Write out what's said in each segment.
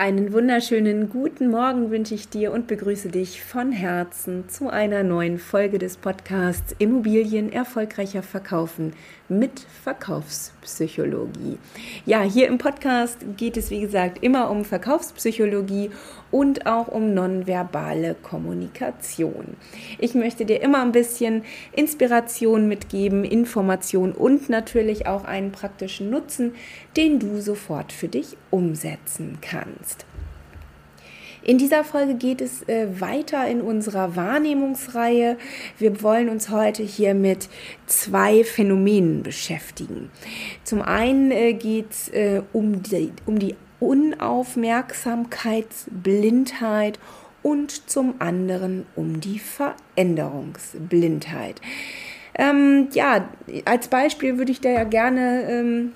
Einen wunderschönen guten Morgen wünsche ich dir und begrüße dich von Herzen zu einer neuen Folge des Podcasts Immobilien erfolgreicher verkaufen mit Verkaufspsychologie. Ja, hier im Podcast geht es wie gesagt immer um Verkaufspsychologie und auch um nonverbale Kommunikation. Ich möchte dir immer ein bisschen Inspiration mitgeben, Information und natürlich auch einen praktischen Nutzen, den du sofort für dich umsetzen kannst. In dieser Folge geht es äh, weiter in unserer Wahrnehmungsreihe. Wir wollen uns heute hier mit zwei Phänomenen beschäftigen. Zum einen äh, geht es äh, um, die, um die Unaufmerksamkeitsblindheit und zum anderen um die Veränderungsblindheit. Ähm, ja, als Beispiel würde ich da ja gerne ähm,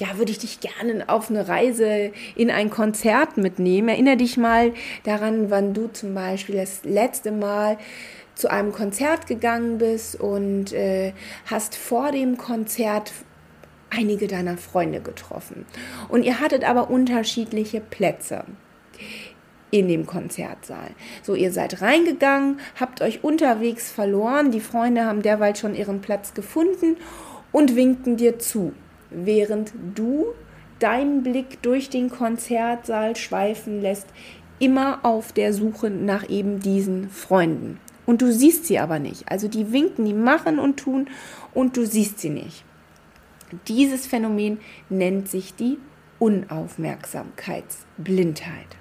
ja, würde ich dich gerne auf eine Reise in ein Konzert mitnehmen. Erinnere dich mal daran, wann du zum Beispiel das letzte Mal zu einem Konzert gegangen bist und äh, hast vor dem Konzert einige deiner Freunde getroffen. Und ihr hattet aber unterschiedliche Plätze in dem Konzertsaal. So, ihr seid reingegangen, habt euch unterwegs verloren, die Freunde haben derweil schon ihren Platz gefunden und winkten dir zu während du deinen Blick durch den Konzertsaal schweifen lässt, immer auf der Suche nach eben diesen Freunden. Und du siehst sie aber nicht. Also die winken, die machen und tun und du siehst sie nicht. Dieses Phänomen nennt sich die Unaufmerksamkeitsblindheit.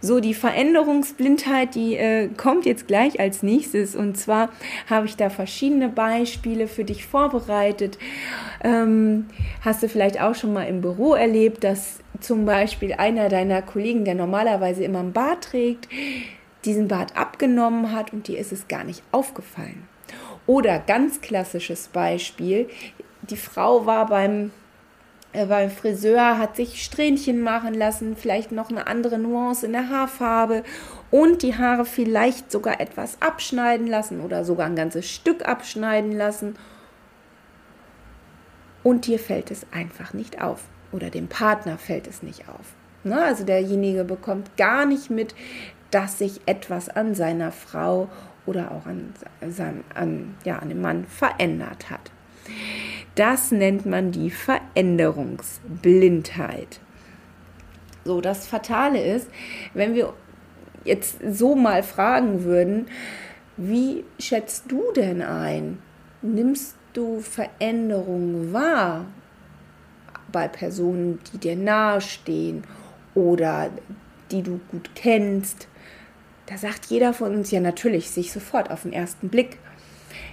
So, die Veränderungsblindheit, die äh, kommt jetzt gleich als nächstes. Und zwar habe ich da verschiedene Beispiele für dich vorbereitet. Ähm, hast du vielleicht auch schon mal im Büro erlebt, dass zum Beispiel einer deiner Kollegen, der normalerweise immer ein Bart trägt, diesen Bart abgenommen hat und dir ist es gar nicht aufgefallen. Oder ganz klassisches Beispiel, die Frau war beim beim Friseur, hat sich Strähnchen machen lassen, vielleicht noch eine andere Nuance in der Haarfarbe und die Haare vielleicht sogar etwas abschneiden lassen oder sogar ein ganzes Stück abschneiden lassen. Und dir fällt es einfach nicht auf oder dem Partner fällt es nicht auf. Ne? Also derjenige bekommt gar nicht mit, dass sich etwas an seiner Frau oder auch an, seinem, an, ja, an dem Mann verändert hat. Das nennt man die Veränderungsblindheit. So, das Fatale ist, wenn wir jetzt so mal fragen würden, wie schätzt du denn ein? Nimmst du Veränderungen wahr bei Personen, die dir nahestehen oder die du gut kennst? Da sagt jeder von uns ja natürlich sich sofort auf den ersten Blick.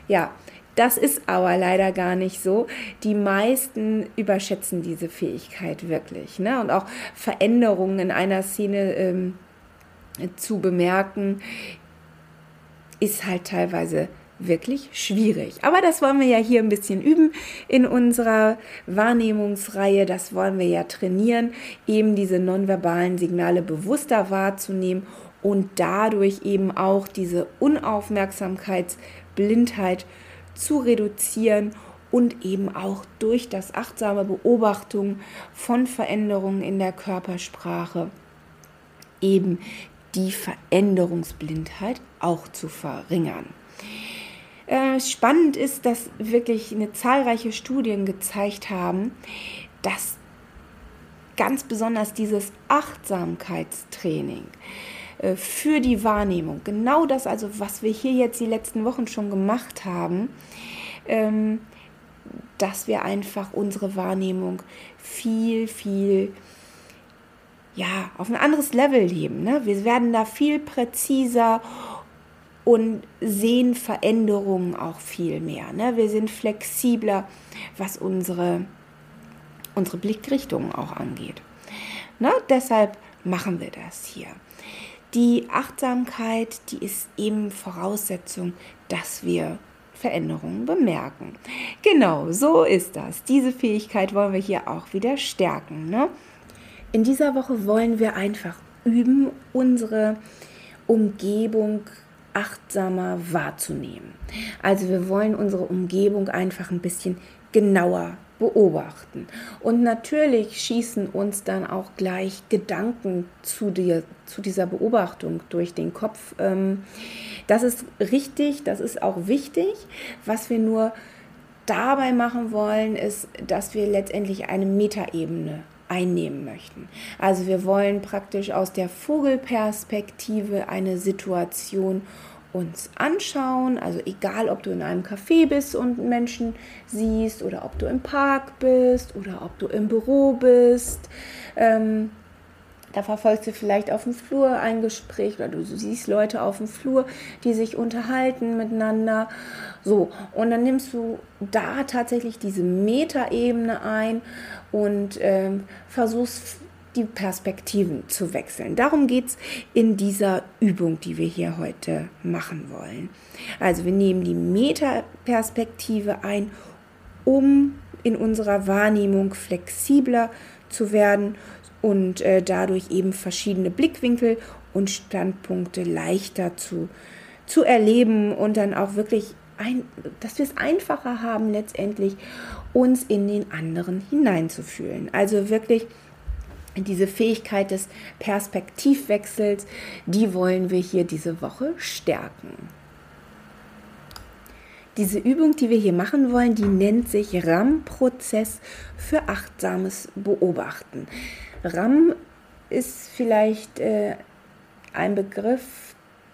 Ja, das ist aber leider gar nicht so. Die meisten überschätzen diese Fähigkeit wirklich. Ne? Und auch Veränderungen in einer Szene ähm, zu bemerken, ist halt teilweise wirklich schwierig. Aber das wollen wir ja hier ein bisschen üben in unserer Wahrnehmungsreihe. Das wollen wir ja trainieren, eben diese nonverbalen Signale bewusster wahrzunehmen und dadurch eben auch diese Unaufmerksamkeitsblindheit zu reduzieren und eben auch durch das achtsame Beobachtung von Veränderungen in der Körpersprache eben die Veränderungsblindheit auch zu verringern. Äh, spannend ist, dass wirklich eine zahlreiche Studien gezeigt haben, dass ganz besonders dieses Achtsamkeitstraining für die Wahrnehmung. Genau das, also was wir hier jetzt die letzten Wochen schon gemacht haben, ähm, dass wir einfach unsere Wahrnehmung viel, viel ja, auf ein anderes Level leben. Ne? Wir werden da viel präziser und sehen Veränderungen auch viel mehr. Ne? Wir sind flexibler, was unsere, unsere Blickrichtung auch angeht. Ne? Deshalb machen wir das hier. Die Achtsamkeit, die ist eben Voraussetzung, dass wir Veränderungen bemerken. Genau, so ist das. Diese Fähigkeit wollen wir hier auch wieder stärken. Ne? In dieser Woche wollen wir einfach üben, unsere Umgebung achtsamer wahrzunehmen. Also wir wollen unsere Umgebung einfach ein bisschen genauer beobachten. Und natürlich schießen uns dann auch gleich Gedanken zu, dir, zu dieser Beobachtung durch den Kopf. Ähm, das ist richtig, das ist auch wichtig. Was wir nur dabei machen wollen, ist, dass wir letztendlich eine Metaebene einnehmen möchten. Also wir wollen praktisch aus der Vogelperspektive eine Situation uns anschauen. Also egal, ob du in einem Café bist und Menschen siehst oder ob du im Park bist oder ob du im Büro bist. Ähm, da verfolgst du vielleicht auf dem Flur ein Gespräch oder du siehst Leute auf dem Flur, die sich unterhalten miteinander. So, und dann nimmst du da tatsächlich diese Metaebene ein und ähm, versuchst die Perspektiven zu wechseln. Darum geht es in dieser Übung, die wir hier heute machen wollen. Also wir nehmen die Metaperspektive ein, um in unserer Wahrnehmung flexibler zu werden und äh, dadurch eben verschiedene Blickwinkel und Standpunkte leichter zu, zu erleben und dann auch wirklich ein, dass wir es einfacher haben, letztendlich uns in den anderen hineinzufühlen. Also wirklich diese Fähigkeit des Perspektivwechsels, die wollen wir hier diese Woche stärken. Diese Übung, die wir hier machen wollen, die nennt sich RAM-Prozess für achtsames Beobachten. RAM ist vielleicht äh, ein Begriff,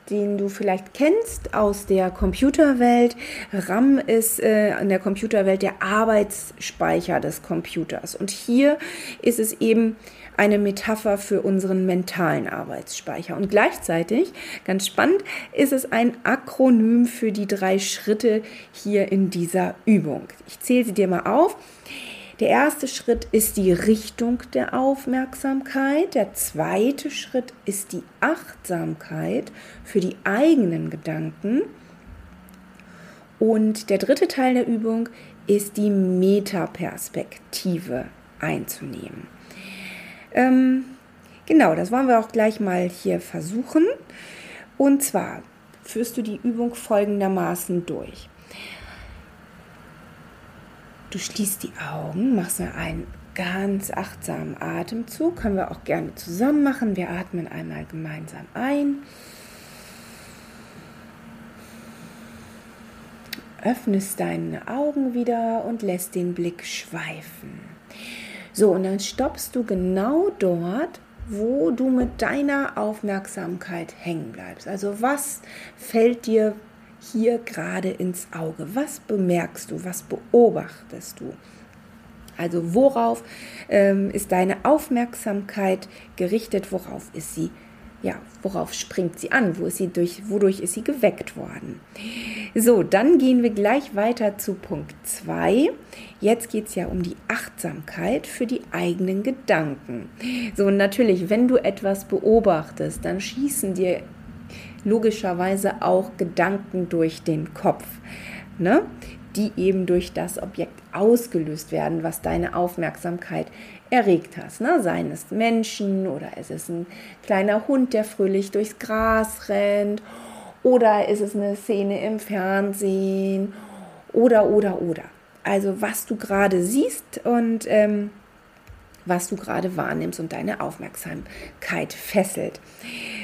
den du vielleicht kennst aus der Computerwelt. RAM ist äh, in der Computerwelt der Arbeitsspeicher des Computers. Und hier ist es eben eine Metapher für unseren mentalen Arbeitsspeicher. Und gleichzeitig, ganz spannend, ist es ein Akronym für die drei Schritte hier in dieser Übung. Ich zähle sie dir mal auf. Der erste Schritt ist die Richtung der Aufmerksamkeit. Der zweite Schritt ist die Achtsamkeit für die eigenen Gedanken. Und der dritte Teil der Übung ist die Metaperspektive einzunehmen. Ähm, genau, das wollen wir auch gleich mal hier versuchen. Und zwar führst du die Übung folgendermaßen durch. Du schließt die Augen, machst einen ganz achtsamen Atemzug. Können wir auch gerne zusammen machen. Wir atmen einmal gemeinsam ein. Öffnest deine Augen wieder und lässt den Blick schweifen. So, und dann stoppst du genau dort, wo du mit deiner Aufmerksamkeit hängen bleibst. Also was fällt dir hier gerade ins Auge? Was bemerkst du? Was beobachtest du? Also worauf ähm, ist deine Aufmerksamkeit gerichtet? Worauf ist sie ja, worauf springt sie an? Wo ist sie durch, wodurch ist sie geweckt worden? So, dann gehen wir gleich weiter zu Punkt 2. Jetzt geht es ja um die Achtsamkeit für die eigenen Gedanken. So, natürlich, wenn du etwas beobachtest, dann schießen dir logischerweise auch Gedanken durch den Kopf. Ne? die eben durch das Objekt ausgelöst werden, was deine Aufmerksamkeit erregt hast. Ne? Seien es Menschen oder ist es ein kleiner Hund, der fröhlich durchs Gras rennt oder ist es eine Szene im Fernsehen oder, oder, oder. Also was du gerade siehst und ähm, was du gerade wahrnimmst und deine Aufmerksamkeit fesselt.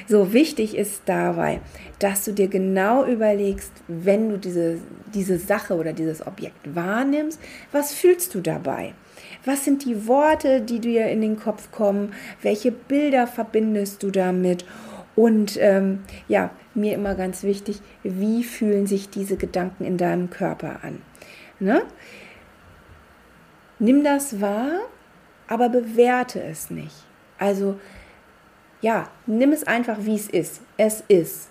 So wichtig ist dabei, dass du dir genau überlegst, wenn du diese, diese Sache oder dieses Objekt wahrnimmst, was fühlst du dabei? Was sind die Worte, die dir in den Kopf kommen? Welche Bilder verbindest du damit? Und ähm, ja, mir immer ganz wichtig, wie fühlen sich diese Gedanken in deinem Körper an? Ne? Nimm das wahr aber bewerte es nicht. Also ja, nimm es einfach, wie es ist. Es ist.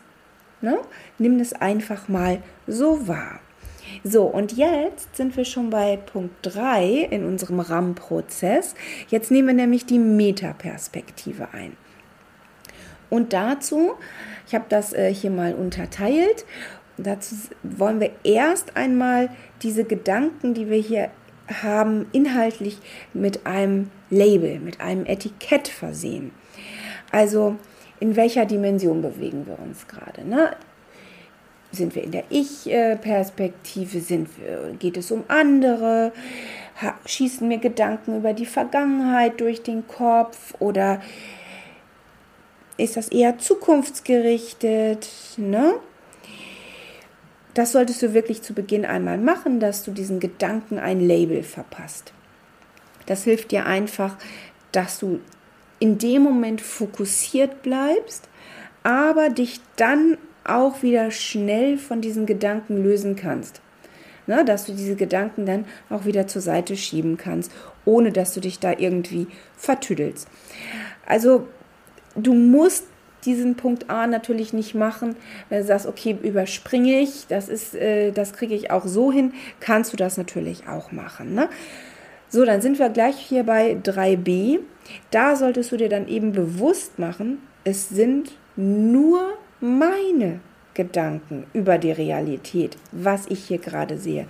Ne? Nimm es einfach mal so wahr. So, und jetzt sind wir schon bei Punkt 3 in unserem RAM-Prozess. Jetzt nehmen wir nämlich die Metaperspektive ein. Und dazu, ich habe das äh, hier mal unterteilt, dazu wollen wir erst einmal diese Gedanken, die wir hier haben inhaltlich mit einem Label, mit einem Etikett versehen. Also in welcher Dimension bewegen wir uns gerade? Ne? sind wir in der Ich-Perspektive? geht es um andere? schießen mir Gedanken über die Vergangenheit durch den Kopf oder ist das eher zukunftsgerichtet? Ne? Das solltest du wirklich zu Beginn einmal machen, dass du diesen Gedanken ein Label verpasst. Das hilft dir einfach, dass du in dem Moment fokussiert bleibst, aber dich dann auch wieder schnell von diesen Gedanken lösen kannst. Ne, dass du diese Gedanken dann auch wieder zur Seite schieben kannst, ohne dass du dich da irgendwie vertüdelst. Also du musst diesen Punkt A natürlich nicht machen. Wenn du sagst, okay, überspringe ich, das ist, äh, das kriege ich auch so hin, kannst du das natürlich auch machen. Ne? So, dann sind wir gleich hier bei 3b. Da solltest du dir dann eben bewusst machen, es sind nur meine Gedanken über die Realität, was ich hier gerade sehe.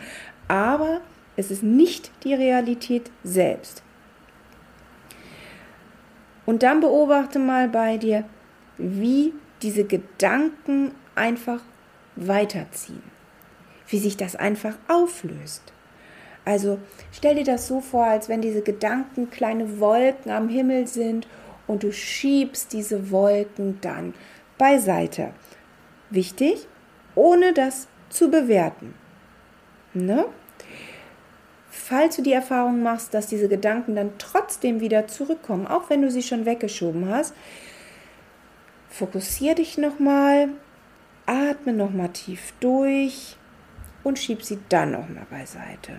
Aber es ist nicht die Realität selbst. Und dann beobachte mal bei dir, wie diese Gedanken einfach weiterziehen, wie sich das einfach auflöst. Also stell dir das so vor, als wenn diese Gedanken kleine Wolken am Himmel sind und du schiebst diese Wolken dann beiseite. Wichtig, ohne das zu bewerten. Ne? Falls du die Erfahrung machst, dass diese Gedanken dann trotzdem wieder zurückkommen, auch wenn du sie schon weggeschoben hast, fokussiere dich nochmal, atme nochmal tief durch und schieb sie dann nochmal beiseite.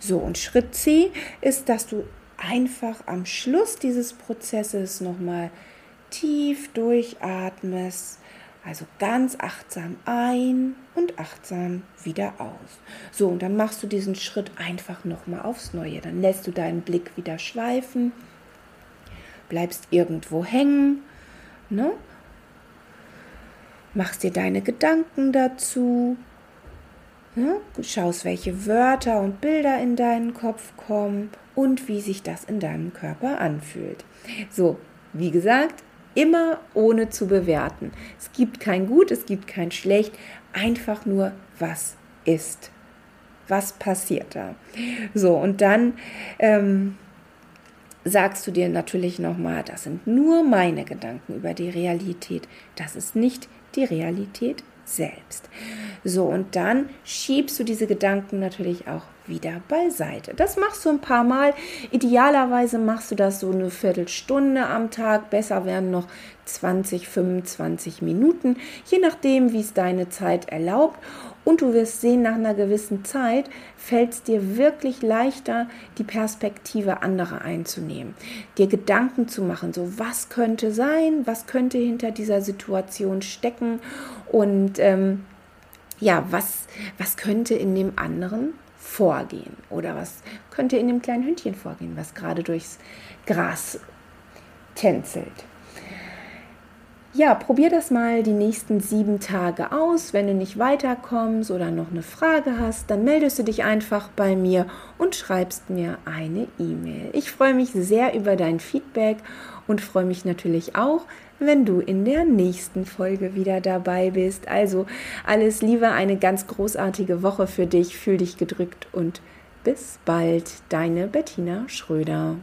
So, und Schritt C ist, dass du einfach am Schluss dieses Prozesses nochmal tief durchatmest. Also ganz achtsam ein und achtsam wieder aus. So, und dann machst du diesen Schritt einfach nochmal aufs Neue. Dann lässt du deinen Blick wieder schweifen, bleibst irgendwo hängen, ne? Machst dir deine Gedanken dazu Ne? Schaust, welche Wörter und Bilder in deinen Kopf kommen und wie sich das in deinem Körper anfühlt. So, wie gesagt, immer ohne zu bewerten. Es gibt kein Gut, es gibt kein Schlecht, einfach nur, was ist. Was passiert da? So, und dann ähm, sagst du dir natürlich nochmal, das sind nur meine Gedanken über die Realität. Das ist nicht die Realität selbst. So, und dann schiebst du diese Gedanken natürlich auch wieder beiseite. Das machst du ein paar Mal. Idealerweise machst du das so eine Viertelstunde am Tag. Besser wären noch 20, 25 Minuten, je nachdem, wie es deine Zeit erlaubt. Und du wirst sehen, nach einer gewissen Zeit fällt es dir wirklich leichter, die Perspektive anderer einzunehmen, dir Gedanken zu machen, so was könnte sein, was könnte hinter dieser Situation stecken und ähm, ja, was, was könnte in dem anderen vorgehen oder was könnte in dem kleinen Hündchen vorgehen, was gerade durchs Gras tänzelt. Ja, probier das mal die nächsten sieben Tage aus. Wenn du nicht weiterkommst oder noch eine Frage hast, dann meldest du dich einfach bei mir und schreibst mir eine E-Mail. Ich freue mich sehr über dein Feedback und freue mich natürlich auch, wenn du in der nächsten Folge wieder dabei bist. Also alles Liebe, eine ganz großartige Woche für dich. Fühl dich gedrückt und bis bald, deine Bettina Schröder.